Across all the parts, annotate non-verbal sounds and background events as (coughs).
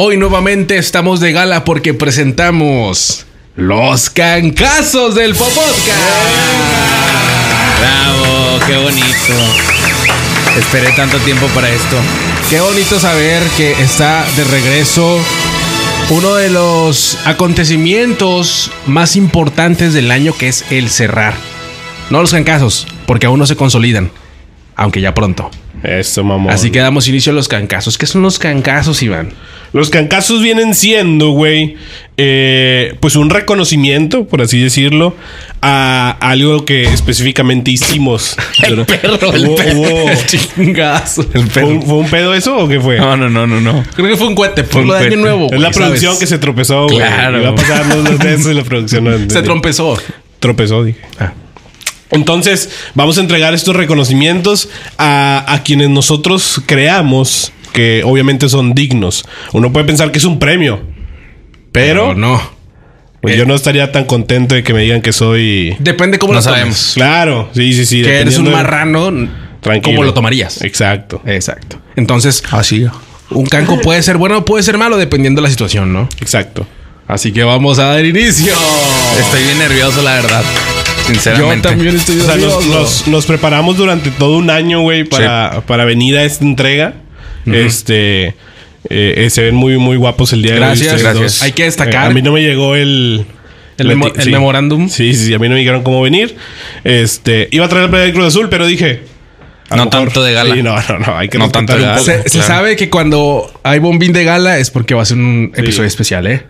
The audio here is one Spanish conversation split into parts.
Hoy nuevamente estamos de gala porque presentamos los cancazos del Popodcast. Bravo, qué bonito. Esperé tanto tiempo para esto. Qué bonito saber que está de regreso uno de los acontecimientos más importantes del año que es el cerrar. No los cancazos, porque aún no se consolidan, aunque ya pronto. Eso, mamón. Así que damos inicio a los cancazos. ¿Qué son los cancazos, Iván? Los cancazos vienen siendo, güey, eh, pues un reconocimiento, por así decirlo, a algo que específicamente hicimos. (laughs) El perro, el Hubo- perro. El (laughs) chingazo. El ¿Fue, un, fue un pedo eso o qué fue? No, no, no, no, no. Creo que fue un cohete por un lo de año nuevo. es la güey, producción ¿sabes? que se tropezó, güey. Claro. Iba a pasar los dos veces y la producción no- (laughs) Se trompezó. Tropezó, dije. Ah. Entonces, vamos a entregar estos reconocimientos a, a quienes nosotros creamos que obviamente son dignos. Uno puede pensar que es un premio, pero, Pero no. pues, yo no estaría tan contento de que me digan que soy. Depende cómo No lo tomes. sabemos. Claro, sí, sí, sí. Que eres un de- marrano. Tranquilo. ¿Cómo lo tomarías? Exacto, Exacto. Entonces, Así. un canco (laughs) puede ser bueno o puede ser malo dependiendo de la situación, ¿no? exacto. Así que vamos a dar inicio. Estoy bien nervioso, la verdad. Yo Sinceramente. también estoy O sea, nos, nervioso. nos- nos preparamos durante todo un año, güey, para, para venir a esta entrega. Este. eh, eh, se ven muy, muy guapos el día de Gracias, hoy. ustedes gracias. dos. Hay que destacar- Eh, a mí no me llegó el. El memo- el memorándum. Sí, sí, a mí no me dijeron cómo venir. Este. Iba a traer el playa del Cruz Azul, pero dije. No mejor- tanto de gala. Sí, no, no, no. Hay que No tanto de gala. Se, sabe que cuando hay bombín de gala es porque va a ser un episodio especial, ¿eh?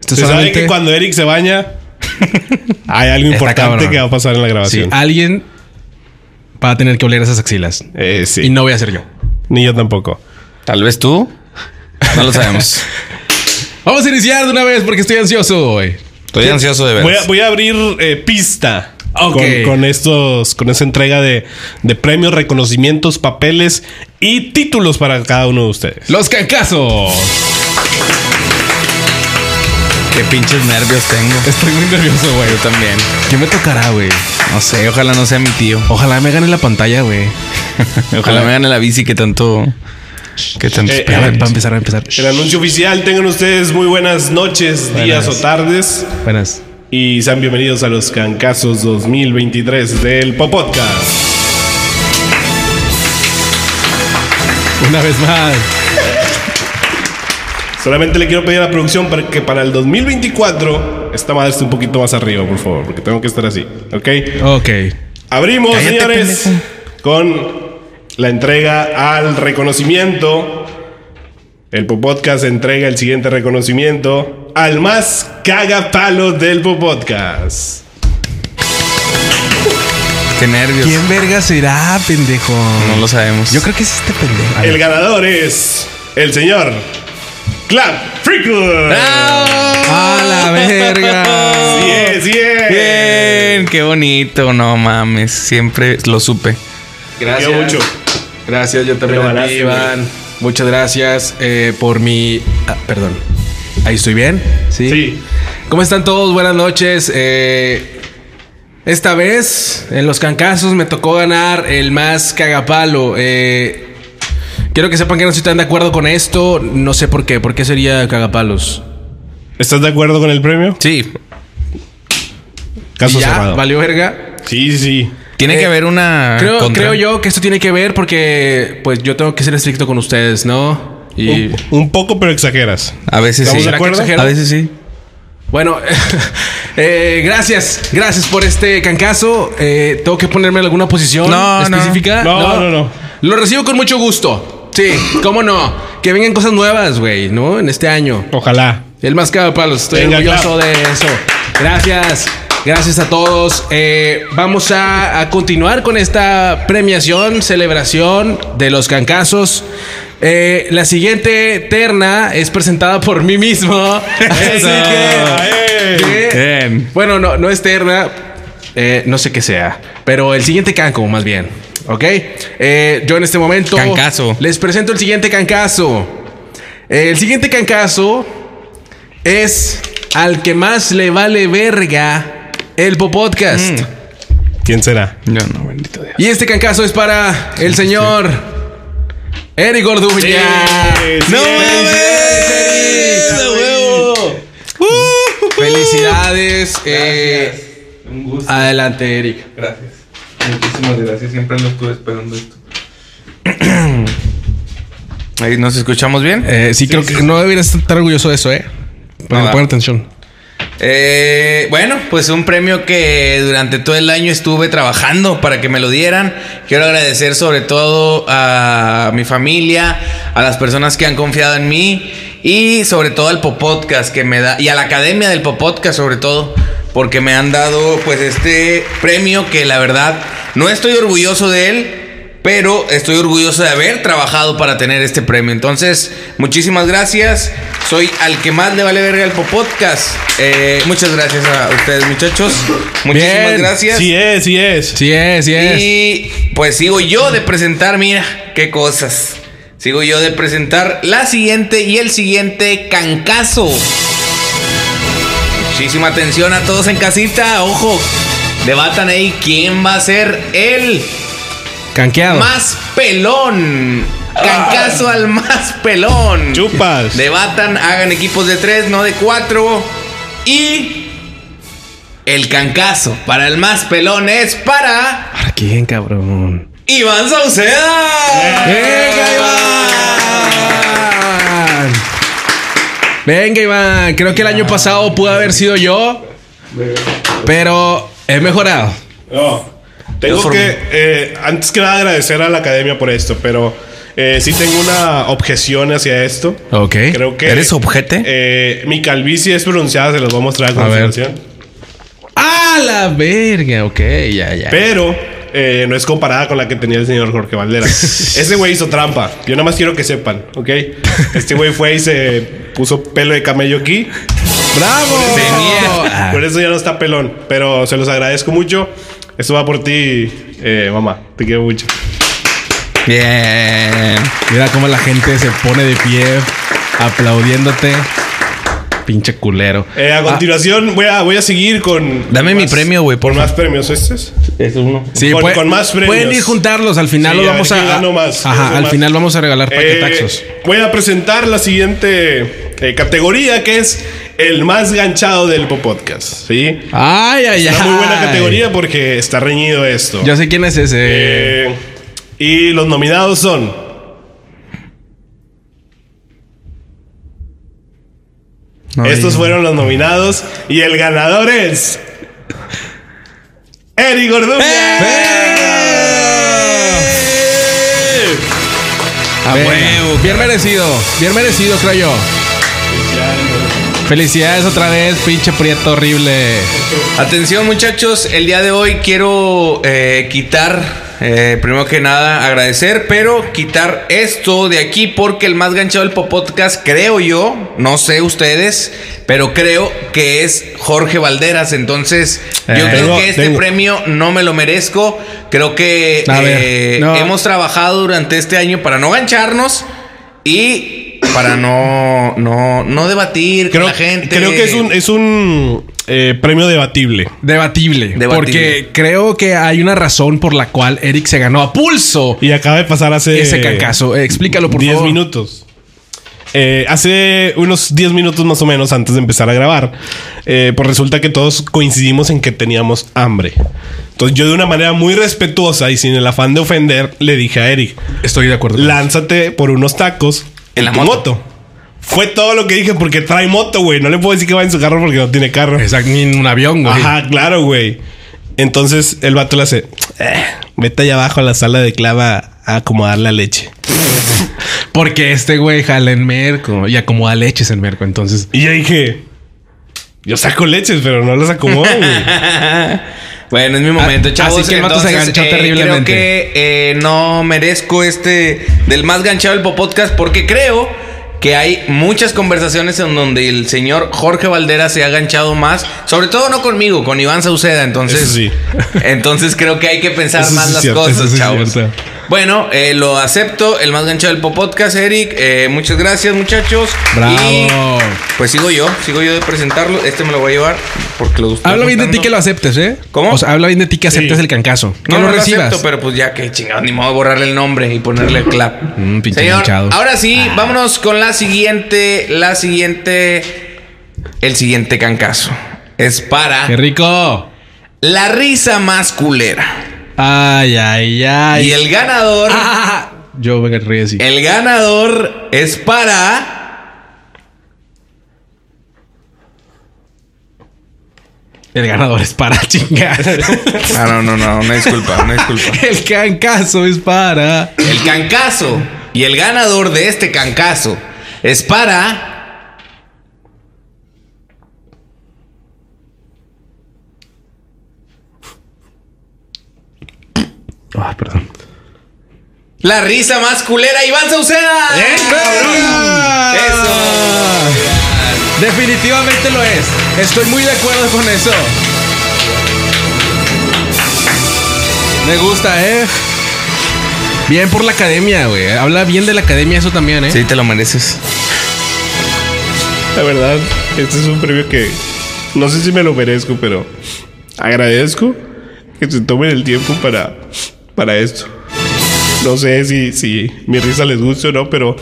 Esto Se sabe que cuando Eric se baña, (laughs) hay algo importante que va a pasar en la Sí, grabación. alguien va a tener que oler esas axilas. Eh, sí. Y no voy a ser yo. Ni yo tampoco. Tal vez tú. No lo sabemos. (laughs) Vamos a iniciar de una vez porque estoy ansioso hoy. Estoy ansioso de ver. Voy a, voy a abrir eh, pista. Ok. Con, con estos, con esa entrega de, de premios, reconocimientos, papeles y títulos para cada uno de ustedes. Los cancazos. Qué pinches nervios tengo. Estoy muy nervioso, güey. Yo también. ¿Qué me tocará, güey? No sé, ojalá no sea mi tío. Ojalá me gane la pantalla, güey. (laughs) Ojalá me gane la bici que tanto. Que tanto Eh, espera. Para, para empezar, a empezar. El anuncio oficial, tengan ustedes muy buenas noches, días o tardes. Buenas. Y sean bienvenidos a los Cancazos 2023 del Popodcast. Una vez más. Solamente le quiero pedir a la producción para que para el 2024 esta madre esté un poquito más arriba, por favor, porque tengo que estar así. ¿Ok? Ok. Abrimos, Cállate, señores, pendejo. con la entrega al reconocimiento. El Popodcast entrega el siguiente reconocimiento al más cagapalo del Popodcast. Qué nervios. ¿Quién verga será, pendejo? No lo sabemos. Yo creo que es este pendejo. El ganador es el señor Clap Freakwood. ¡A la verga! Sí es, sí es. Bien, qué bonito. No mames. Siempre lo supe. Gracias. Quiero mucho. Gracias, yo también a ti, Iván. Muchas gracias eh, por mi... ah, perdón. ¿Ahí estoy bien? Sí. Sí. ¿Cómo están todos? Buenas noches. Eh, esta vez, en los cancazos, me tocó ganar el más cagapalo. Eh, quiero que sepan que no estoy tan de acuerdo con esto. No sé por qué. ¿Por qué sería cagapalos? ¿Estás de acuerdo con el premio? Sí. Caso cerrado. ¿Valió verga? Sí, sí, sí. Tiene Eh, que haber una. Creo, contra. creo yo que esto tiene que ver porque pues yo tengo que ser estricto con ustedes, ¿no? Y Un, un poco, pero exageras. A veces ¿Estamos sí. de ¿Será que acuerdo? A veces sí. bueno, (laughs) eh, gracias, gracias por este cancazo. Eh, tengo que ponerme en alguna posición No, no. específica. No, no, no. Lo recibo con mucho gusto. Sí, cómo no. Que vengan cosas nuevas, güey, ¿no? En este año. Ojalá. El más palos. Estoy Venga, orgulloso de eso. Gracias. Gracias a todos. Eh, vamos a, a continuar con esta premiación, celebración de los cancazos. Eh, la siguiente terna es presentada por mí mismo. (laughs) Así que, que- Bien. bueno, no, no es terna. eh, no sé qué sea. Pero el siguiente canco, más bien. ¿Ok? Eh, yo en este momento. Cancazo. Les presento el siguiente cancazo. Eh, el siguiente cancazo es al que más le vale verga el Popodcast. Mm. ¿Quién será? No, no, bendito Dios. Y este cancazo es para el señor Eric Orduña. Sí, ¡No mames! ¡Felicidades! Eh, Un gusto. Adelante, Eric. Gracias. Muchísimas gracias. Siempre lo estuve esperando esto. (clears throat) ahí ¿Nos escuchamos bien? Eh, sí, creo que no deberías estar orgulloso de eso, ¿eh? Pon, Nada. pon atención. Eh, bueno, pues un premio que durante todo el año estuve trabajando para que me lo dieran. Quiero agradecer sobre todo a mi familia, a las personas que han confiado en mí y sobre todo al Popodcast que me da y a la Academia del Popodcast sobre todo porque me han dado pues este premio que la verdad no estoy orgulloso de él, pero estoy orgulloso de haber trabajado para tener este premio. Entonces, muchísimas gracias. Soy al que más le vale verga el Popodcast. Eh, muchas gracias a ustedes, muchachos. Muchísimas Bien. gracias. Sí es, sí es. Sí es, sí es. Y pues sigo yo de presentar, mira, qué cosas. Sigo yo de presentar la siguiente y el siguiente cancazo. Muchísima atención a todos en casita. Ojo, debatan ahí quién va a ser el Canqueado. más pelón. Cancazo al más pelón. Chupas. Debatan, hagan equipos de tres, no de cuatro. Y el cancazo para el más pelón es para ¿Para quién, cabrón? Iván Sauceda. ¡Venga, Venga, Iván. Creo que el año pasado pudo haber sido yo, pero he mejorado. No. Tengo que, eh, antes que nada, agradecer a la academia por esto, pero eh, sí tengo una objeción hacia esto. Ok. Creo que. ¿Eres objete? Eh, mi calvicie es pronunciada, se los voy a mostrar a A ver. continuación. ¡Ah, la verga! Ok, ya, ya. Pero eh, no es comparada con la que tenía el señor Jorge Valderas. (laughs) Ese güey hizo trampa. Yo nada más quiero que sepan, ¿ok? Este güey fue y se puso pelo de camello aquí. ¡Bravo! Tenía. Por eso ya no está pelón. Pero se los agradezco mucho. Esto va por ti, eh, mamá. Te quiero mucho. Bien. Mira cómo la gente se pone de pie aplaudiéndote. Pinche culero. Eh, a continuación voy, a, voy a seguir con... Dame con mi premio, güey, por más premios. ¿Este es? Es uno. Sí, con- puede- con más premios. Pueden ir juntarlos. Al final Sí, los a vamos a. ganó más. Ajá, al más. final vamos a regalar Eh, paquetaxos. voy a presentar la siguiente eh, categoría que es el más ganchado del podcast. ¿Sí? Ay, ay, ay. Una muy buena categoría porque está reñido esto. Yo sé quién es ese. Eh, y los nominados son. Estos fueron los nominados. Y el ganador es. Eric Orduña. A huevo. Bien merecido. Bien merecido, creo yo. Felicidades otra vez, pinche prieto horrible. Atención muchachos, el día de hoy quiero eh, quitar, eh, primero que nada agradecer, pero quitar esto de aquí porque el más ganchado del podcast creo yo, no sé ustedes, pero creo que es Jorge Valderas. Entonces yo Eh. creo que este tengo- premio no me lo merezco. Creo que ver, eh, no. hemos trabajado durante este año para no gancharnos y para no, no, no debatir Creo, con la gente. creo que es un, es un eh, premio debatible. Debatible, Debatible. Porque creo que hay una razón por la cual Eric se ganó a pulso Y acaba de pasar hace. ese cancazo. Eh, Explícalo, por 10 favor. minutos. Eh, hace unos 10 minutos más o menos antes de empezar a grabar, eh, pues resulta que todos coincidimos en que teníamos hambre. Entonces yo de una manera muy respetuosa y sin el afán de ofender, le dije a Eric, Estoy de acuerdo. lánzate por unos tacos En en, la tu moto. Fue todo lo que dije porque trae moto, güey. No le puedo decir que va en su carro porque no tiene carro. Exacto, ni en un avión, güey. Ajá, claro, güey. Entonces el vato le hace, "Eh, vete allá abajo a la sala de clava a acomodar la leche. (laughs) Porque este güey jala en Merco y acomoda leches en Merco. Entonces, Y yo dije, yo saco leches, pero no las acomodo, güey. (laughs) Bueno, es mi momento, Ah, chavos. así que el vato se ganchó terriblemente. Creo que eh, no merezco este del más ganchado del podcast porque creo que hay muchas conversaciones en donde el señor Jorge Valdera se ha ganchado más, sobre todo no conmigo, con Iván Sauceda. Entonces, sí. entonces creo que hay que pensar Eso más las cierto, cosas, chavos. Bueno, eh, lo acepto, el más ganchado del podcast, Eric. Eh, muchas gracias, muchachos. Bravo. Y pues sigo yo, sigo yo de presentarlo. Este me lo voy a llevar porque lo estoy habla bien de ti que lo aceptes, ¿eh? ¿Cómo? O sea, habla bien de ti que aceptes Sí. el cancazo. Que No, lo no lo recibas. acepto, pero pues ya que chingado, ni modo de borrarle el nombre y ponerle el clap. Mm, pinche Señor, manchado. ahora sí, vámonos con la siguiente, la siguiente, el siguiente cancazo. es para ¡Qué rico! la risa más culera. Ay, ay, ay. Y el ganador, Ah, yo me río así. el ganador es para El ganador es para (laughs) chingar. Ah, no, no, no, una disculpa, una disculpa. (laughs) El cancazo es para. El cancazo. Y el ganador de este cancazo es para. Ah, perdón. La risa más culera, Iván Sauceda. ¡Eh, Eso. Definitivamente lo es. Estoy muy de acuerdo con eso. Me gusta, ¿eh? Bien por la academia, güey. Habla bien de la academia eso también, ¿eh? Sí, te lo mereces. La verdad, este es un premio que no sé si me lo merezco, pero agradezco que se tomen el tiempo para, para esto. No sé si, si mi risa les guste o no, pero.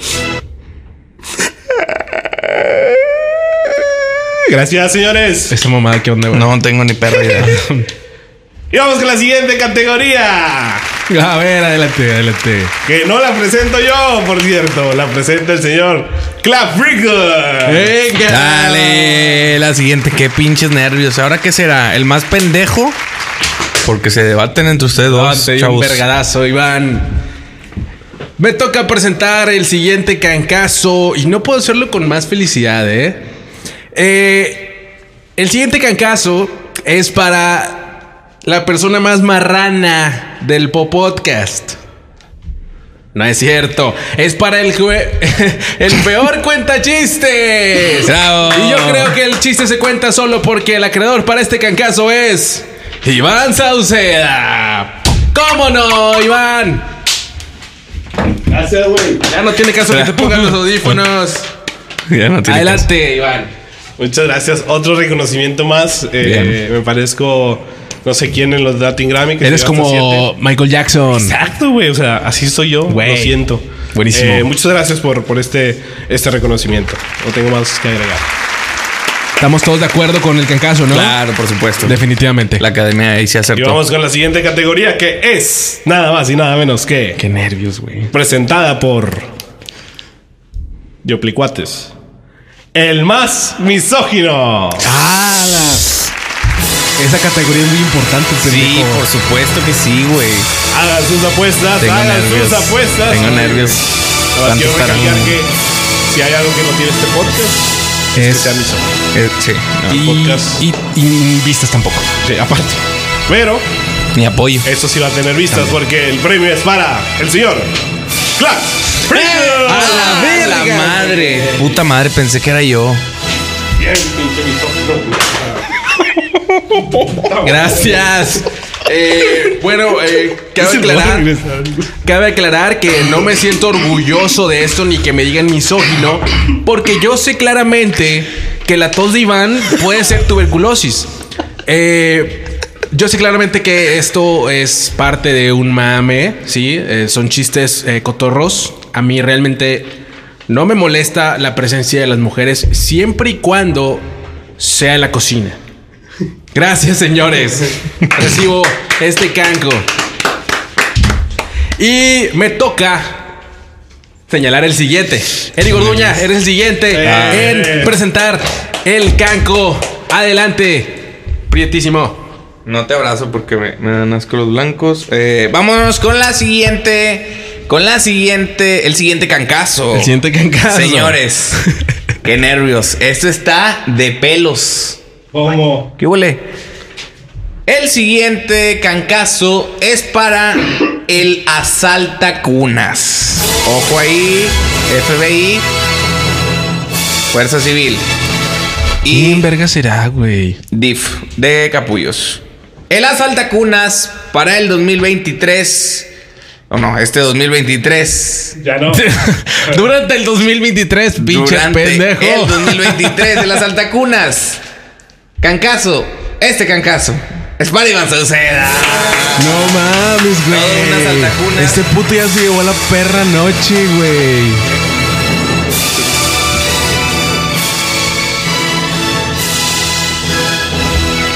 Gracias, señores. Esa mamada, ¿qué onda, güey? No tengo ni perra idea. (laughs) Y vamos con la siguiente categoría. A ver, adelante, adelante. Que no la presento yo, por cierto. La presenta el señor Clap. Venga. Dale, la siguiente, qué pinches nervios. ¿Ahora qué será? ¿El más pendejo? Porque se debaten entre ustedes dos, di un vergadazo, Iván. Me toca presentar el siguiente cancazo y no puedo hacerlo con más felicidad, ¿eh? Eh, el siguiente cancazo es para la persona más marrana del Pop Podcast. No es cierto. Es para el, (laughs) peor cuenta chistes. (laughs) Bravo. Y yo creo que el chiste se cuenta solo porque el acreedor para este cancazo es Iván Sauceda. ¿Cómo no, Iván? Gracias, güey. Ya no tiene caso que te pongan los audífonos. (laughs) Ya no tiene Adelante, Iván. Muchas gracias. Otro reconocimiento más. Eh, me parezco no sé quién en los Latin Grammy. que Eres como. Michael Jackson. Exacto, güey. O sea, así soy yo. Lo siento. Buenísimo. Eh, muchas gracias por, por este, este reconocimiento. No tengo más que agregar. Estamos todos de acuerdo con el cancazo, ¿no? Claro, por supuesto. Definitivamente. La academia ahí se Y acertó. vamos con la siguiente categoría que es nada más y nada menos que Qué nervios, güey. presentada por Yoplicuates. El más misógino. Ah, Esa categoría es muy importante, Sí, pendejo. por supuesto que sí, güey. Hagan sus apuestas, Tengo hagan nervios. sus apuestas. Tengo nervios. Nada más ¿Cuánto quiero recalcar que si hay algo que no tiene este podcast, es, que. Eh, sí. no, Y, podcast. y, y vistas tampoco. Sí, aparte. Pero Ni apoyo. Eso sí va a tener vistas porque el premio es para el señor Clark. Freezer. ¡A la ¡Ah, verga! madre! Puta madre, pensé que era yo. Bien, pinche. Gracias. Eh, bueno, eh, cabe aclarar, cabe aclarar que no me siento orgulloso de esto ni que me digan misógino, porque yo sé claramente que la tos de Iván puede ser tuberculosis. Eh, yo sé claramente que esto es parte de un mame, ¿sí? Eh, son chistes eh, cotorros. A mí realmente no me molesta la presencia de las mujeres siempre y cuando sea en la cocina. Gracias, señores. (laughs) Recibo este canco. Y me toca señalar el siguiente. Eric Gorduña, eres el siguiente Eh. en presentar el canco. Adelante, prietísimo. No te abrazo porque me, me dan asco los blancos. Eh, vámonos con la siguiente. Con la siguiente. El siguiente cancazo. El siguiente cancazo. Señores. (laughs) qué nervios. Esto está de pelos. ¿Cómo? ¿Qué huele? El siguiente cancazo es para el asalta cunas. Ojo ahí, FBI, Fuerza Civil ¿Quién y verga será, güey? DIF de Capullos. El asalta cunas para el 2023. O no, este 2023. Ya no. (laughs) Durante el 2023, pinche Durante pendejo. el 2023 el (laughs) asalta cunas. Cancazo, este cancazo. Es para Iván Sauceda. No mames, güey. Este puto ya se llevó a la perra noche, güey.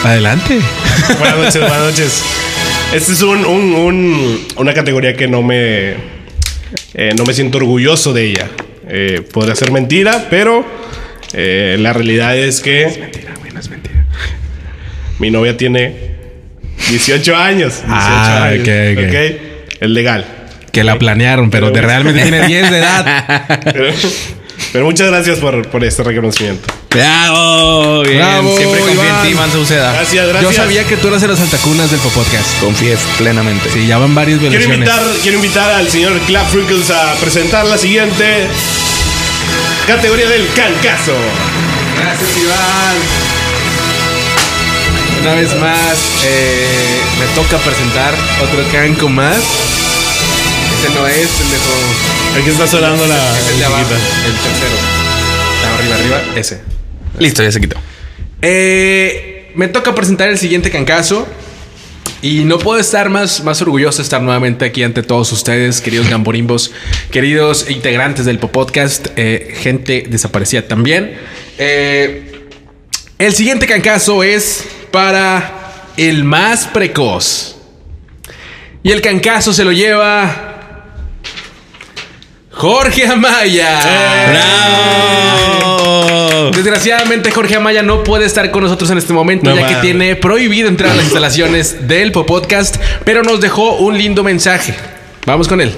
Adelante. (laughs) Buenas noches, buenas noches. Esta es un, un- un- una categoría que no me, eh, no me siento orgulloso de ella. Eh, podría ser mentira, pero eh, la realidad es que. Es mentira, güey, no es mentira. Mi novia tiene 18 años. 18 Ah, años. ok, ok. ok. Es legal. Que la planearon, pero de realmente tiene 10 de edad. (laughs) Pero, pero muchas gracias por, por este reconocimiento. Bravo, bien. Bravo, Siempre confío en Iván. ti, Sauceda. Gracias, gracias. Yo sabía que tú eras de los altacunas del podcast. Confíes plenamente. Sí, ya van varias Quiero violaciones. invitar, quiero invitar al señor Clap Freckles a presentar la siguiente categoría del cancazo. Gracias, Iván. Una vez más, eh, me toca presentar otro canco más. Ese no es, pendejo. Aquí está sonando la Es el de abajo, el tercero. Ah, Arriba, arriba, ese. Listo, ya se quitó. Eh, me toca presentar el siguiente cancazo. Y no puedo estar más, más orgulloso de estar nuevamente aquí ante todos ustedes, queridos gamborimbos, (laughs) queridos integrantes del podcast, eh, gente desaparecida también. Eh, el siguiente cancazo es para el más precoz. Y el cancazo se lo lleva Jorge Amaya. ¡Bravo! Desgraciadamente Jorge Amaya no puede estar con nosotros en este momento No ya que tiene prohibido entrar a las instalaciones del Podcast, pero nos dejó un lindo mensaje. Vamos con él.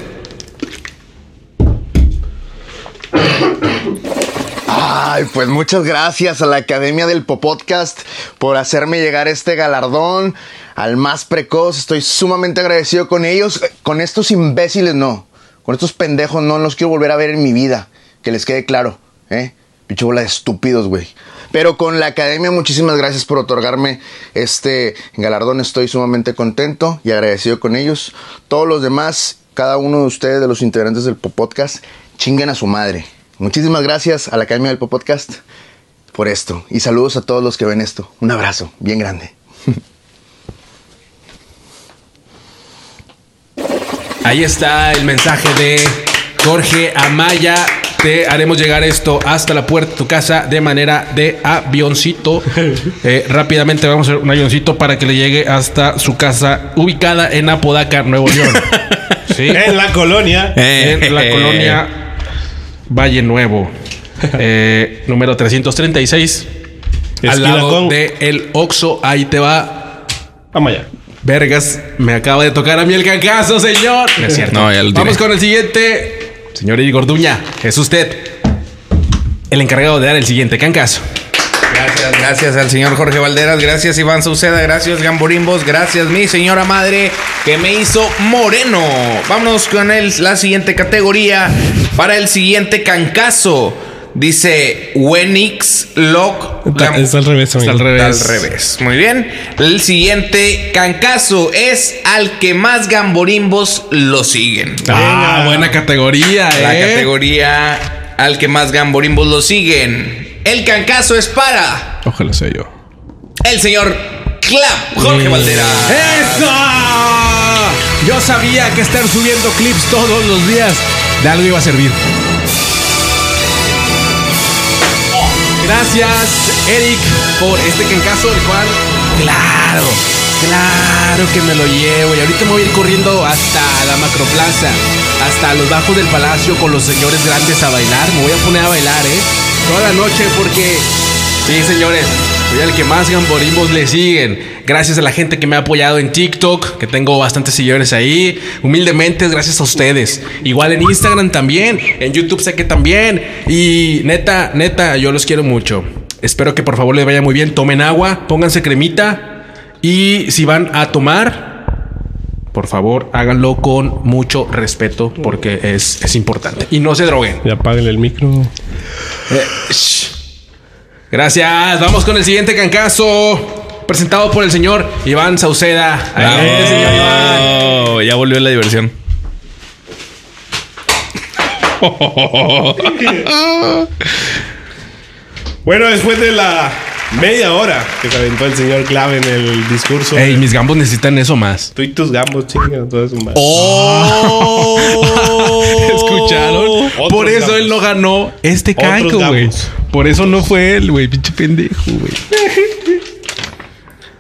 Ay, pues muchas gracias a la Academia del Popodcast por hacerme llegar este galardón al más precoz. Estoy sumamente agradecido con ellos. Con estos imbéciles no. Con estos pendejos no los quiero volver a ver en mi vida. Que les quede claro, ¿eh? Pinche bola de estúpidos, güey. Pero con la Academia, muchísimas gracias por otorgarme este galardón. Estoy sumamente contento y agradecido con ellos. Todos los demás, cada uno de ustedes, de los integrantes del Popodcast, chinguen a su madre. Muchísimas gracias a la Academia del Popodcast por esto. Y saludos a todos los que ven esto. Un abrazo bien grande. (laughs) Ahí está el mensaje de Jorge Amaya. Te haremos llegar esto hasta la puerta de tu casa de manera de avioncito. (laughs) Eh, rápidamente vamos a hacer un avioncito para que le llegue hasta su casa ubicada en Apodaca, Nuevo León. (laughs) Sí. En la colonia. en la colonia Valle Nuevo, (laughs) eh, número 336. al Esquina lado con- de el Oxo, ahí te va. Vamos allá. Vergas, me acaba de tocar a mí el cancazo, señor. No es cierto. (laughs) No, ya lo tiré. Vamos con el siguiente. Señor Iri Gorduña, es usted el encargado de dar el siguiente cancazo. Gracias, gracias al señor Jorge Valderas, gracias Iván Sauceda, gracias Gamborimbos, gracias mi señora madre que me hizo moreno. Vámonos con el, la siguiente categoría para el siguiente cancazo. Dice Wenix Lock. Está, está al revés, Está amigo. al revés. Al revés. Muy bien. El siguiente cancazo es al que más gamborimbos lo siguen. Ah, buena categoría, eh. La categoría al que más gamborimbos lo siguen. El cancazo es para Ojalá sea yo. el señor Clap Jorge Valderas. ¡Eso! Yo sabía que estar subiendo clips todos los días de algo iba a servir. Gracias, Eric, por este cancazo, el cual, claro, claro que me lo llevo. Y ahorita me voy a ir corriendo hasta la macroplaza, hasta los bajos del palacio con los señores grandes a bailar. Me voy a poner a bailar, ¿eh? Toda la noche porque Sí, señores, soy el que más gamborimbos le siguen. Gracias a la gente que me ha apoyado en TikTok, que tengo bastantes seguidores ahí. Humildemente, gracias a ustedes. Igual en Instagram también, en YouTube sé que también. Y neta, neta, yo los quiero mucho. Espero que por favor les vaya muy bien. Tomen agua, pónganse cremita. Y si van a tomar, por favor, háganlo con mucho respeto porque es, es importante. Y no se droguen. Ya apáguenle el micro. Gracias. Vamos con el siguiente cancazo. Presentado por el señor Iván Sauceda. Adelante, señor Iván. Oh, ya volvió la diversión. Bueno, después de la media hora que se aventó el señor Clave en el discurso. Ey, mis gambos necesitan eso más. Tú y tus gambos, chinga, todo eso más. Oh. (laughs) ¿Escucharon? Otros Por eso gambos. él no ganó este canco, güey. Por eso no fue él, güey. Pinche pendejo, güey.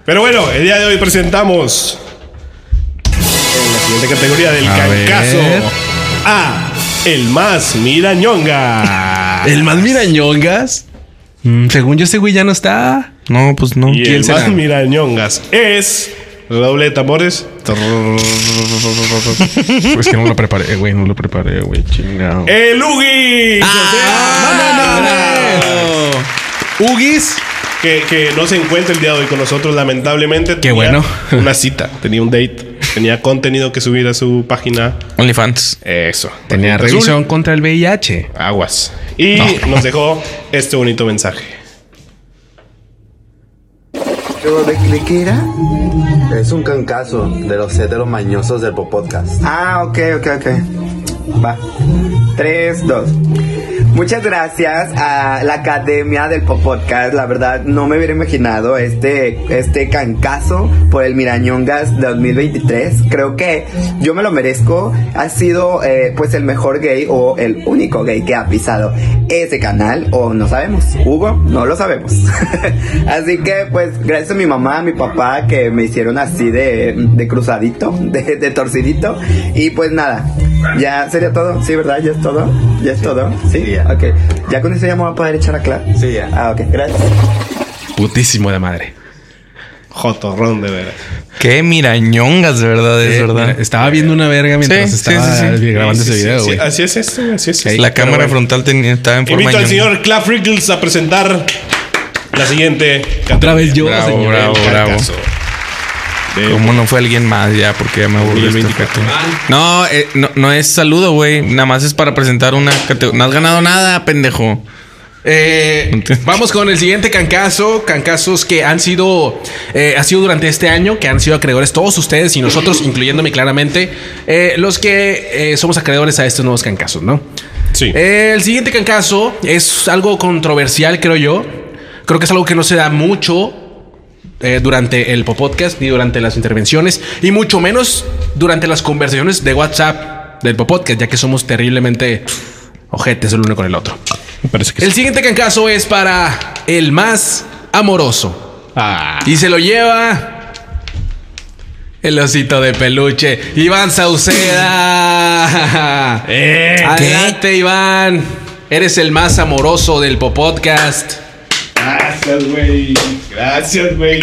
Pero bueno, el día de hoy presentamos en la siguiente categoría del A cancazo ver. a el más mirañonga. (laughs) ¿El más mirañongas? Mm, según yo, ese güey ya no está. No, pues no. y ¿quién el será? más mirañongas es redoble de tambores. Pues (laughs) que no lo preparé, güey. No lo preparé, güey. Chingado. El Ugi. Ugis. Que, que no se encuentra el día de hoy con nosotros, lamentablemente. Qué tenía bueno. (laughs) Una cita, tenía un date, tenía contenido que subir a su página. OnlyFans. Eso. Tenía azul. revisión contra el VIH. Aguas. Y nos dejó este bonito mensaje. ¿De, de qué era? Es un cancazo de los céteros mañosos del Popodcast. Ah, ok, ok, ok. Va. 3, 2. Muchas gracias a la Academia del Pop Podcast. La verdad, no me hubiera imaginado este, este cancazo por el Mirañongas 2023. Creo que yo me lo merezco. Ha sido, eh, pues, el mejor gay o el único gay que ha pisado ese canal. O no sabemos. Hugo, no lo sabemos. (laughs) así que, pues, gracias a mi mamá, a mi papá, que me hicieron así de, de cruzadito, de, de torcidito. Y pues nada, ya sería todo. Sí, ¿verdad? Ya es todo. Ya es todo. Sí, ya. Ok. Ya con eso ya me voy a poder echar a claro. Sí, ya. Ah, ok. Gracias. Putísimo de madre. Jotorrón de veras. Qué mirañongas, de verdad, es verdad. mira, estaba viendo una verga mientras Sí, estaba sí, sí. grabando Sí, ese video, sí, güey. así es esto, así es. esto. la Pero cámara bueno. frontal tenía- estaba en forma Invito al señor Claff Rickles a presentar la siguiente. Otra vez yo, Bravo, señor. bravo, bravo. ¿Cómo no fue alguien más ya? Porque ya me aburrí. El este 24. efecto. No, eh, no, no es saludo, güey. Nada más es para presentar una categoría. No has ganado nada, pendejo. Eh, vamos con el siguiente cancazo. Cancazos que han sido, eh, ha sido durante este año, que han sido acreedores todos ustedes y nosotros, (laughs) incluyéndome claramente, eh, los que eh, somos acreedores a estos nuevos cancazos, ¿no? Sí. Eh, el siguiente cancazo es algo controversial, creo yo. Creo que es algo que no se da mucho eh, durante el podcast ni durante las intervenciones y mucho menos durante las conversaciones de WhatsApp del podcast, ya que somos terriblemente ojetes el uno con el otro. Me parece que El sí. siguiente cancazo es para el más amoroso. Ah. Y se lo lleva el osito de peluche, Iván Sauceda. (laughs) Eh, Adelante, Iván. Eres el más amoroso del Popodcast. Gracias, güey. Gracias, güey.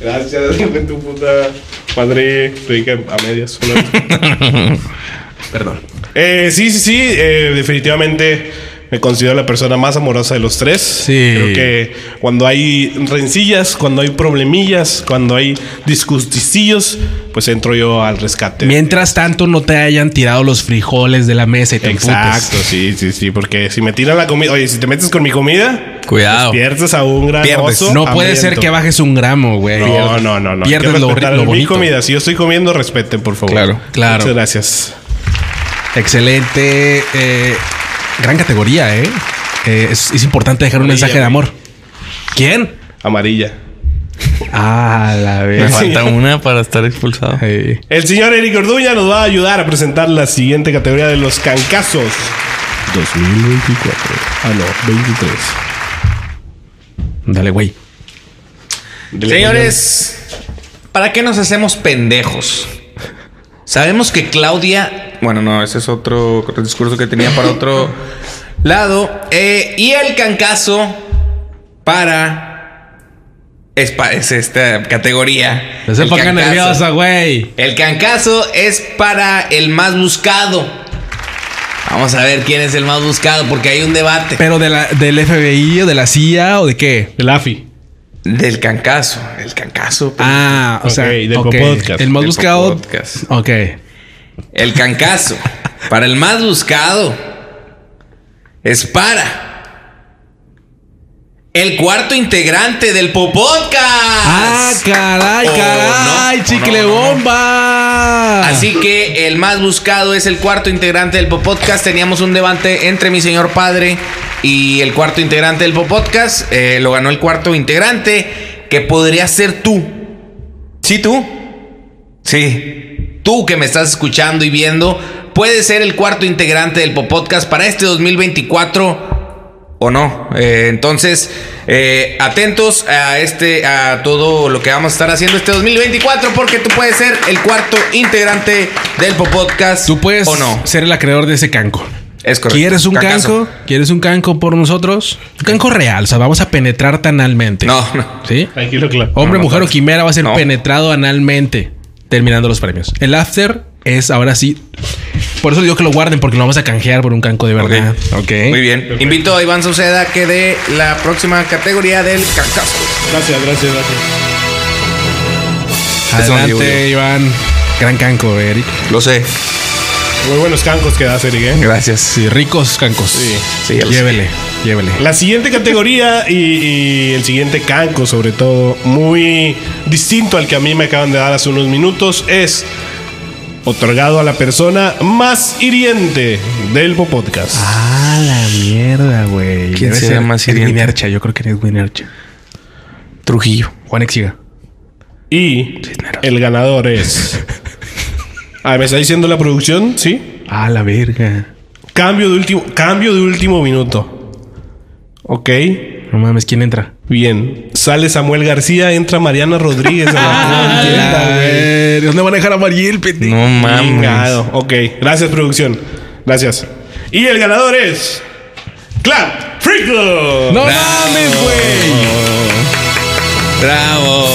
Gracias, (laughs) de tu puta madre. Rica a medias. (laughs) Perdón. Eh, sí, sí, sí. eh, definitivamente me considero la persona más amorosa de los tres. Sí. Creo que cuando hay rencillas, cuando hay problemillas, cuando hay disgusticillos, pues entro yo al rescate. Mientras tanto, no te hayan tirado los frijoles de la mesa y te Exacto, emputes. sí, sí, sí. Porque si me tiran la comida, oye, si te metes con mi comida, Cuidado. pierdes a un gran Pierdes. oso No puede ser que bajes un gramo, güey. No, no, no, no. Pierdes lo, lo mi comida. Si yo estoy comiendo, respeten, por favor. Claro. Claro. Muchas gracias. Excelente. eh, gran categoría, ¿eh? Eh, es, es importante dejar un mensaje de amor. ¿Quién? Amarilla. Ah, la Me vez. falta (laughs) una para estar expulsado. El señor Eric Orduña nos va a ayudar a presentar la siguiente categoría de los cancazos 2024. Ah, no, 23. Dale, güey. Señores, ¿para qué nos hacemos pendejos? Sabemos que Claudia, bueno, no, ese es otro, otro discurso que tenía para otro (laughs) lado. Eh, y el cancazo para es, pa- es esta categoría. No se pongan nerviosa, güey. El cancazo es para el más buscado. Vamos a ver quién es el más buscado porque hay un debate Pero de la, del FBI o de la CIA o de qué? El AFI. del cancazo. El cancazo. Ah, o sea, del ok. Popodcast. El más Del buscado. Popodcast. Ok. El cancazo. para el más buscado. Es para. El cuarto integrante del Popodcast. Ah, caray, caray, no, chicle no, no, no. bomba. Así que el más buscado es el cuarto integrante del Popodcast. Teníamos un debate entre mi señor padre y el cuarto integrante del Popodcast. Eh, lo ganó el cuarto integrante, que podría ser tú. ¿Sí, tú? Sí. Tú que me estás escuchando y viendo, puedes ser el cuarto integrante del Popodcast para este 2024 o no. Eh, entonces, eh, atentos a este, a todo lo que vamos a estar haciendo este 2024, porque tú puedes ser el cuarto integrante del Popodcast. Tú puedes o no. ser el acreedor de ese canco. Es correcto. ¿Quieres un canco? ¿Quieres un canco por nosotros? Un canco real, o sea, vamos a penetrar analmente. No, no. ¿Sí? Tranquilo, claro. Hombre, No, no mujer o quimera va a ser No. penetrado analmente terminando los premios. El after es ahora sí. Por eso digo que lo guarden porque lo vamos a canjear por un canco de verdad. Ok. Muy bien. Invito a Iván Sauceda que dé la próxima categoría del cancazo. Gracias, gracias, gracias. Adelante. Iván. Gran canco, Eric. Lo sé. Muy buenos cancos que das, Eric, ¿eh? Gracias. Sí, ricos cancos. Sí, sí, lo sé. llévele, llévele. La siguiente categoría y, y el siguiente canco, sobre todo, muy distinto al que a mí me acaban de dar hace unos minutos, es otorgado a la persona más hiriente del Podcast. Ah, la mierda, güey. ¿Quién Debe sería ser más hiriente? Ercha, yo creo que es Edwin Ercha. Trujillo. Juan Exiga. Y el ganador es. (laughs) Ah, ¿me está diciendo la producción? Sí. Ah, la verga. Cambio de último, cambio de último minuto. Ok. No mames, ¿quién entra? Bien. Sale Samuel García, entra Mariana Rodríguez. a la (laughs) contienda, güey. ver, ¿Dónde van a dejar a Mariel, pendejo? No mames. Chingado. Ok. Gracias, producción. Gracias. Y el ganador es. Clap Frico. No mames, güey. Bravo.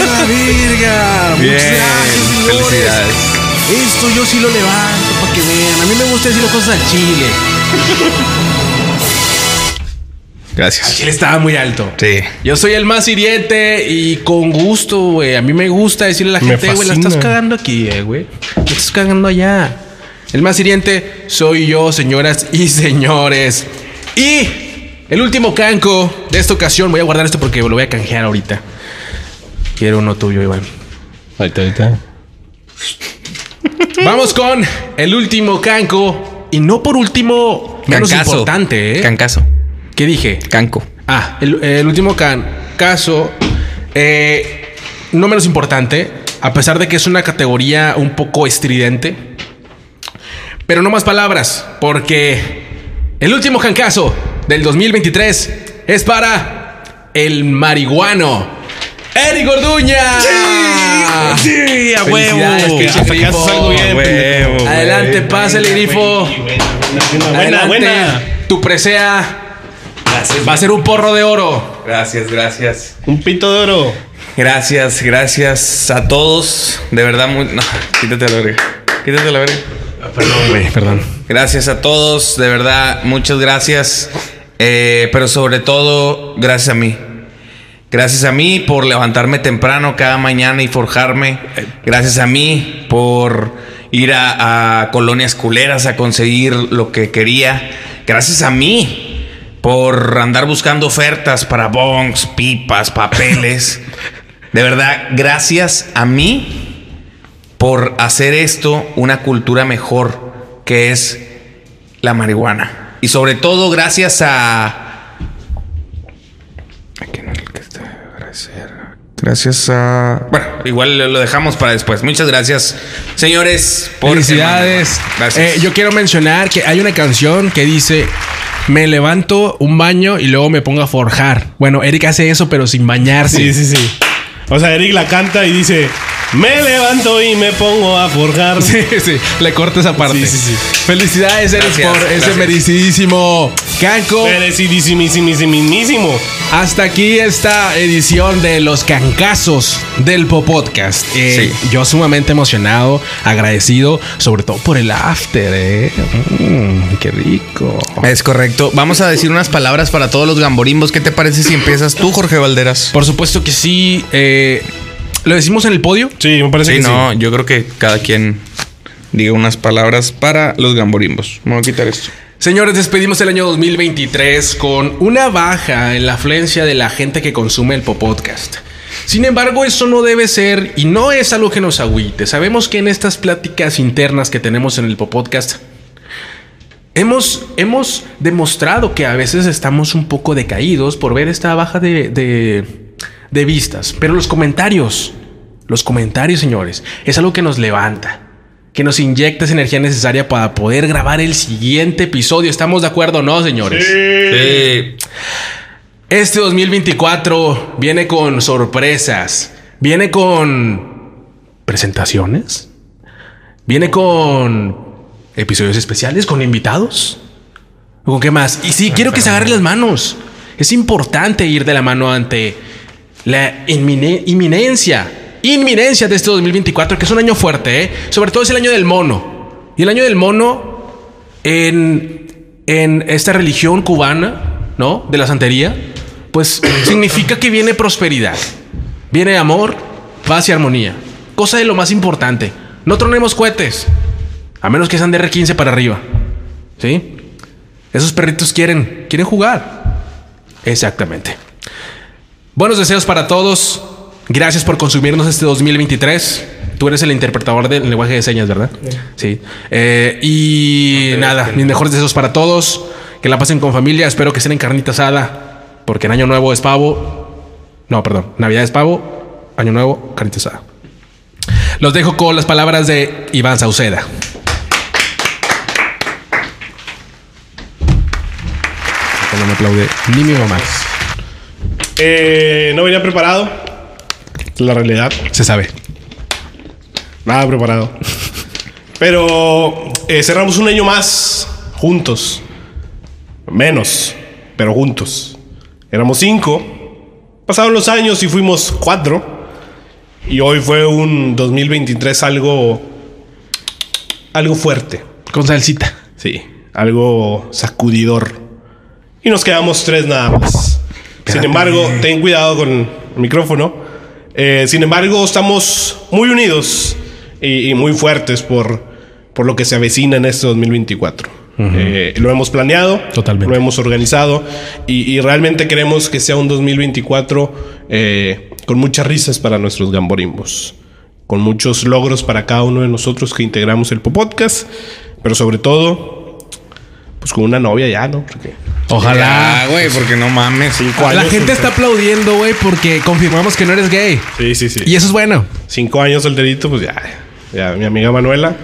La verga. Bien. Muchas gracias, señores. Felicidades. Esto yo sí lo levanto para que vean. A mí me gusta decir las cosas al chile. Gracias. Chile estaba muy alto. Sí. Yo soy el más hiriente y con gusto, güey. A mí me gusta decirle a la gente, güey, la estás cagando aquí, eh, güey. La estás cagando allá. El más hiriente soy yo, señoras y señores. Y el último canco de esta ocasión, voy a guardar esto porque lo voy a canjear ahorita. Quiero uno tuyo, Iván. Ahorita, ahorita. (laughs) Vamos con el último canco. Y no por último, menos Cancazo. importante, ¿eh? Cancazo. ¿Qué dije? Canco. Ah, el, el último can- caso, eh, no menos importante, a pesar de que es una categoría un poco estridente, pero no más palabras, porque el último cancazo del 2023 es para el marihuano. ¡Eric Gorduña! Sí, bien, A huevo. Adelante, pásale, grifo. Buena, buena. Tu presea Gracias. va a ser un porro de oro. Gracias, gracias. Un pito de oro. Gracias, gracias a todos. De verdad, muy. No, quítate la verga. Quítate la verga. Perdón, güey, perdón. Gracias a todos, de verdad, muchas gracias. Eh, pero sobre todo, gracias a mí. Gracias a mí por levantarme temprano cada mañana y forjarme. Gracias a mí por ir a, a colonias culeras a conseguir lo que quería. Gracias a mí por andar buscando ofertas para bongs, pipas, papeles. (laughs) De verdad, gracias a mí por hacer esto una cultura mejor, que es la marihuana. Y sobre todo gracias a... Gracias a... Bueno, igual lo dejamos para después. Muchas gracias, señores. por- Felicidades. Gracias. Eh, yo quiero mencionar que hay una canción que dice: Me levanto un baño y luego me pongo a forjar. Bueno, Eric hace eso, pero sin bañarse. Sí, sí, sí. O sea, Eric la canta y dice: Me levanto y me pongo a forjar. (laughs) Sí, sí, le corta esa parte. Sí, sí, sí. Felicidades, Eric, Gracias, por ese merecidísimo canco. Merecidísimísimísimísimo. Hasta aquí esta edición de los cancazos del Popodcast. Eh, Sí. Yo sumamente emocionado, agradecido, sobre todo por el after, ¿eh? Mm, qué rico. Es correcto. Vamos a decir unas palabras para todos los gamborimbos. ¿Qué te parece si empiezas tú, Jorge Valderas? Por supuesto que sí. eh, ¿Lo decimos en el podio? Sí, me parece Sí, que no, yo creo que cada quien diga unas palabras para los gamborimbos. Me voy a quitar esto. Señores, despedimos el año 2023 con una baja en la afluencia de la gente que consume el Popodcast. Sin embargo, eso no debe ser y no es algo que nos agüite. Sabemos que en estas pláticas internas que tenemos en el Popodcast hemos, hemos demostrado que a veces estamos un poco decaídos por ver esta baja de, de, de vistas. Pero los comentarios, los comentarios, señores, es algo que nos levanta que nos inyecta esa energía necesaria para poder grabar el siguiente episodio. ¿Estamos de acuerdo o no, señores? Sí. Este 2024 viene con sorpresas, viene con presentaciones, viene con episodios especiales, con invitados. ¿Con qué más? Y sí, quiero que se agarren las manos. Es importante ir de la mano ante la inmine- inminencia, inminencia de este 2024, que es un año fuerte, ¿eh? Sobre todo es el año del mono. Y el año del mono en, en esta religión cubana, ¿no? De la santería, pues (coughs) significa que viene prosperidad. Viene amor, paz y armonía. Cosa de lo más importante. No tronemos cohetes. A menos que sean de R15 para arriba. ¿Sí? Esos perritos quieren, quieren jugar. Exactamente. Buenos deseos para todos. Gracias por consumirnos este 2023. Tú eres el interpretador del lenguaje de señas, ¿verdad? Sí. Eh, y nada, mis mejores deseos para todos. Que la pasen con familia. Espero que estén en carnita asada. Porque en Año Nuevo es pavo. No, perdón. Navidad es pavo. Año Nuevo, carnita asada. Los dejo con las palabras de Iván Sauceda. No me aplaude ni mi mamá. Eh, no venía preparado. La realidad. Se sabe. Nada preparado. Pero eh, cerramos un año más juntos. Menos, pero juntos. Éramos cinco. Pasaron los años y fuimos cuatro. Y hoy fue un 2023 algo. algo fuerte. Con salsita. Sí, algo sacudidor. Y nos quedamos tres nada más. Sin embargo, ten cuidado con el micrófono. Eh, sin embargo, estamos muy unidos y, y muy fuertes por, por lo que se avecina en este 2024. Eh, lo hemos planeado, Totalmente. lo hemos organizado y, y realmente queremos que sea un 2024 eh, con muchas risas para nuestros gamborimbos, con muchos logros para cada uno de nosotros que integramos el podcast, pero sobre todo, pues con una novia ya, ¿no? Porque Ojalá. Ah, güey, porque no mames. Cinco La años gente está aplaudiendo, güey, porque confirmamos que no eres gay. Sí, sí, sí. Y eso es bueno. Cinco años solterito, pues ya. Ya, mi amiga Manuela,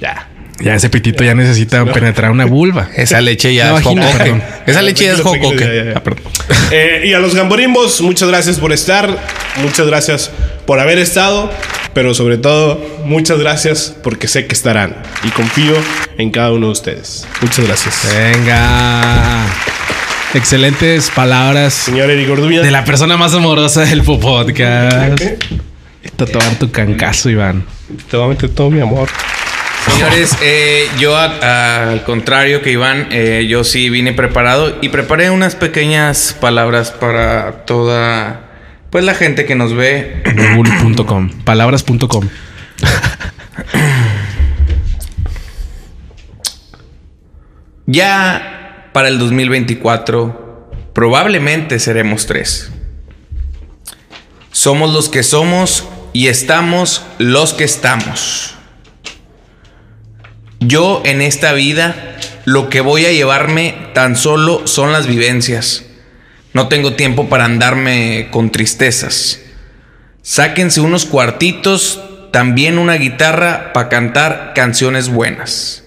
ya. Ya ese pitito ya necesita penetrar una vulva. (laughs) Esa leche ya No, es vagina, jocoque. perdón. Esa leche ya es jocoque. tranquilo, ya, ya. Ah. (laughs) Eh, y a los gamborimbos, muchas gracias por estar. Muchas gracias por haber estado. Pero sobre todo, muchas gracias porque sé que estarán. Y confío en cada uno de ustedes. Muchas gracias. Venga. Excelentes palabras Señor Eric Orduña. de la persona más amorosa del podcast. Está tomar tu cancazo, Iván. Te voy a meter todo mi amor. Señores, eh, yo a- a- al contrario que Iván, eh, yo sí vine preparado y preparé unas pequeñas palabras para toda, pues la gente que nos ve. Google.com. (clears throat) Palabras.com. Ya para el 2024 probablemente seremos tres. Somos los que somos y estamos los que estamos. Yo en esta vida lo que voy a llevarme tan solo son las vivencias. No tengo tiempo para andarme con tristezas. Sáquense unos cuartitos, también una guitarra para cantar canciones buenas.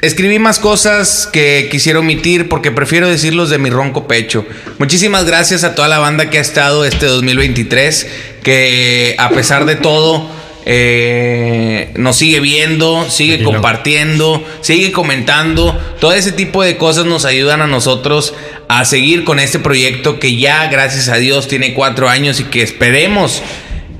Escribí más cosas que quisiera omitir porque prefiero decirlos de mi ronco pecho. Muchísimas gracias a toda la banda que ha estado este 2023, que a pesar de todo eh, nos sigue viendo, sigue compartiendo, sigue comentando. Todo ese tipo de cosas nos ayudan a nosotros a seguir con este proyecto que ya, gracias a Dios, tiene cuatro años y que esperemos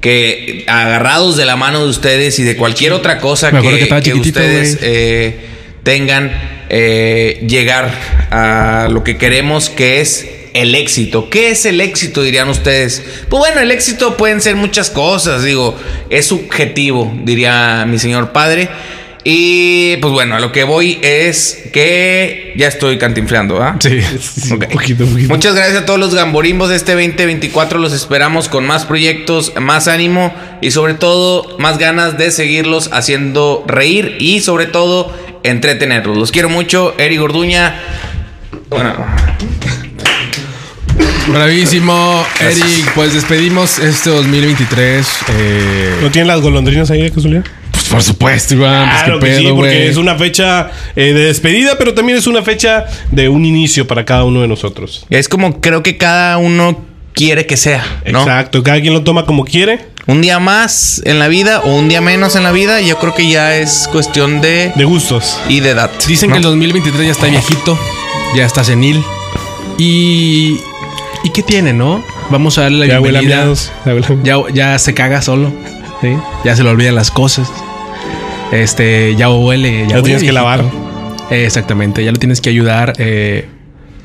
que agarrados de la mano de ustedes y de cualquier otra cosa Me que ustedes eh, tengan eh, llegar a lo que queremos que es el éxito. ¿Qué es el éxito dirían ustedes? Pues bueno, el éxito pueden ser muchas cosas, digo, es subjetivo, diría mi señor padre. Y pues bueno, a lo que voy es que ya estoy cantinflando, ¿ah? Sí. (laughs) Ok. poquito, poquito. Muchas gracias a todos los gamborimbos de este 2024. Los esperamos con más proyectos, más ánimo y sobre todo más ganas de seguirlos haciendo reír y sobre todo entretenerlos. Los quiero mucho. Eric Gorduña. Bueno, Bravísimo, Eric. Pues despedimos este 2023. eh, ¿No tienen las golondrinas ahí de casualidad? pues Por supuesto, Iván. pues, Claro qué que sí, pedo, porque güey. es una fecha eh, de despedida, pero también es una fecha de un inicio para cada uno de nosotros. Es como creo que cada uno quiere que sea, ¿no? Exacto, cada quien lo toma como quiere, Un día más en la vida o un día menos en la vida, yo creo que ya es cuestión de de gustos. y de edad. Dicen ¿no? que el 2023 ya está viejito, ya está senil. Y. ¿Y qué tiene, no? Vamos a darle la Ya huele a bienvenida. miados. Ya huele a- Ya, ya se caga solo. ¿sí? Ya se le olvidan las cosas. Este, ya huele. Ya Lo huele tienes que viejito. lavar. Eh, exactamente. Ya lo tienes que ayudar eh,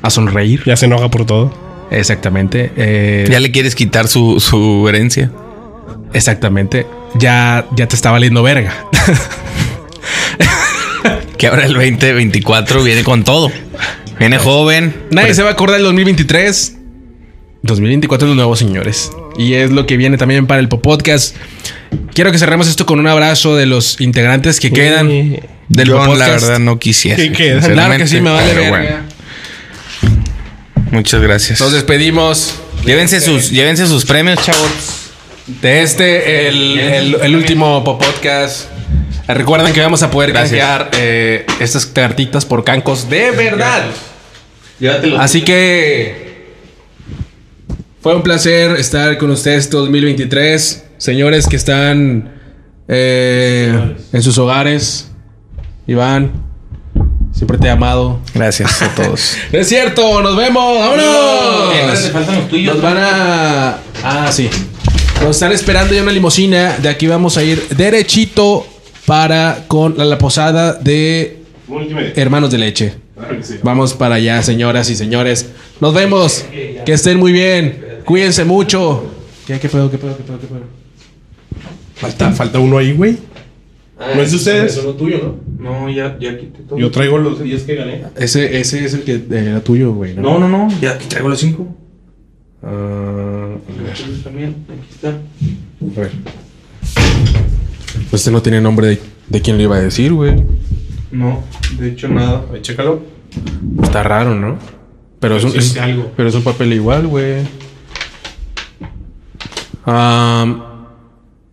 a sonreír. Ya se enoja por todo. Exactamente. eh, Ya le quieres quitar su, su herencia. Exactamente. Ya, ya te está valiendo verga. (laughs) Que ahora el 2024 viene con todo. Viene joven. Nadie se va a acordar del 2023. 2024 es los nuevos señores. Y es lo que viene también para el Podcast. Quiero que cerremos esto con un abrazo de los integrantes que quedan Sí. del Yo, la Popodcast. verdad, no quisiera. ¿Qué queda? Claro que sí, me vale Pero verga. bueno, muchas gracias. Nos despedimos Llévense sus, llévense sus premios, chavos. de este, el, el- el último Popodcast. Recuerden que vamos a poder canjear eh, estas cartitas por cancos de verdad. Llévatelo. Así que fue un placer estar con ustedes este 2023. Señores que están eh, en sus hogares. Iván, siempre te he amado. Gracias a todos. No (laughs) es cierto, nos vemos. ¡Vámonos! Eh, faltan los tuyos. Nos van a. Ah, sí. Nos están esperando ya una limusina. De aquí vamos a ir derechito para con la, la posada de Hermanos de Leche. Vamos para allá, señoras y señores. Nos vemos. Que estén muy bien. Cuídense mucho. ¿Qué, qué pedo, qué pedo, qué pedo, qué pedo? Falta, falta uno ahí, güey. ¿No es de ustedes? Eso es tuyo, ¿no? No, ya, ya quité todo. Yo traigo los 10 que gané. Ese, ese es el que era tuyo, güey. No, no, no. Ya aquí traigo los cinco. Ah, Ustedes también. Aquí está. a ver. Pues este no tiene nombre de, de quién lo iba a decir, güey. No, de hecho nada. A ver, chécalo. Está raro, ¿no? Pero es un, es- algo. pero es un papel igual, güey.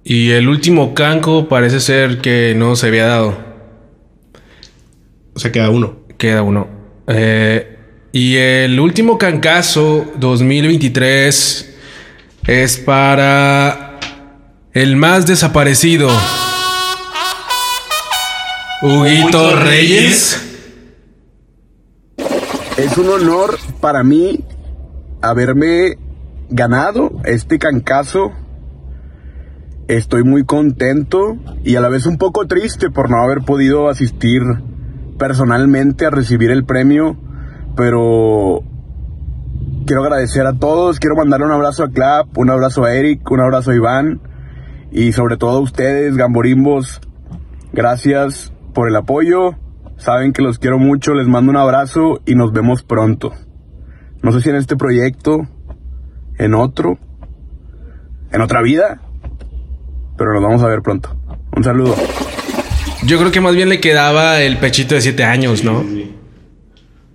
Y el último canco parece ser que no se había dado. O sea, queda uno. Queda uno. Eh, y el último cancazo 2023 es para el más desaparecido. Huguito Reyes. Es un honor para mí haberme ganado este cancazo. Estoy muy contento y a la vez un poco triste por no haber podido asistir personalmente a recibir el premio, pero quiero agradecer a todos, quiero mandarle un abrazo a Clap, un abrazo a Eric, un abrazo a Iván y sobre todo a ustedes, gamborimbos. Gracias por el apoyo. Saben que los quiero mucho, les mando un abrazo y nos vemos pronto. No sé si en este proyecto, en otro, en otra vida, pero nos vamos a ver pronto. Un saludo. Yo creo que más bien le quedaba el pechito de 7 años, ¿no?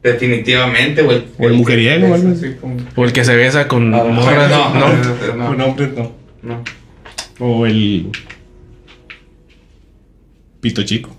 Definitivamente, güey. O el mujeriego, o. Sí, como- O el que se besa con Ah, morras, no, ¿no? no, no, No, hombre, no. no. O el. Pito chico.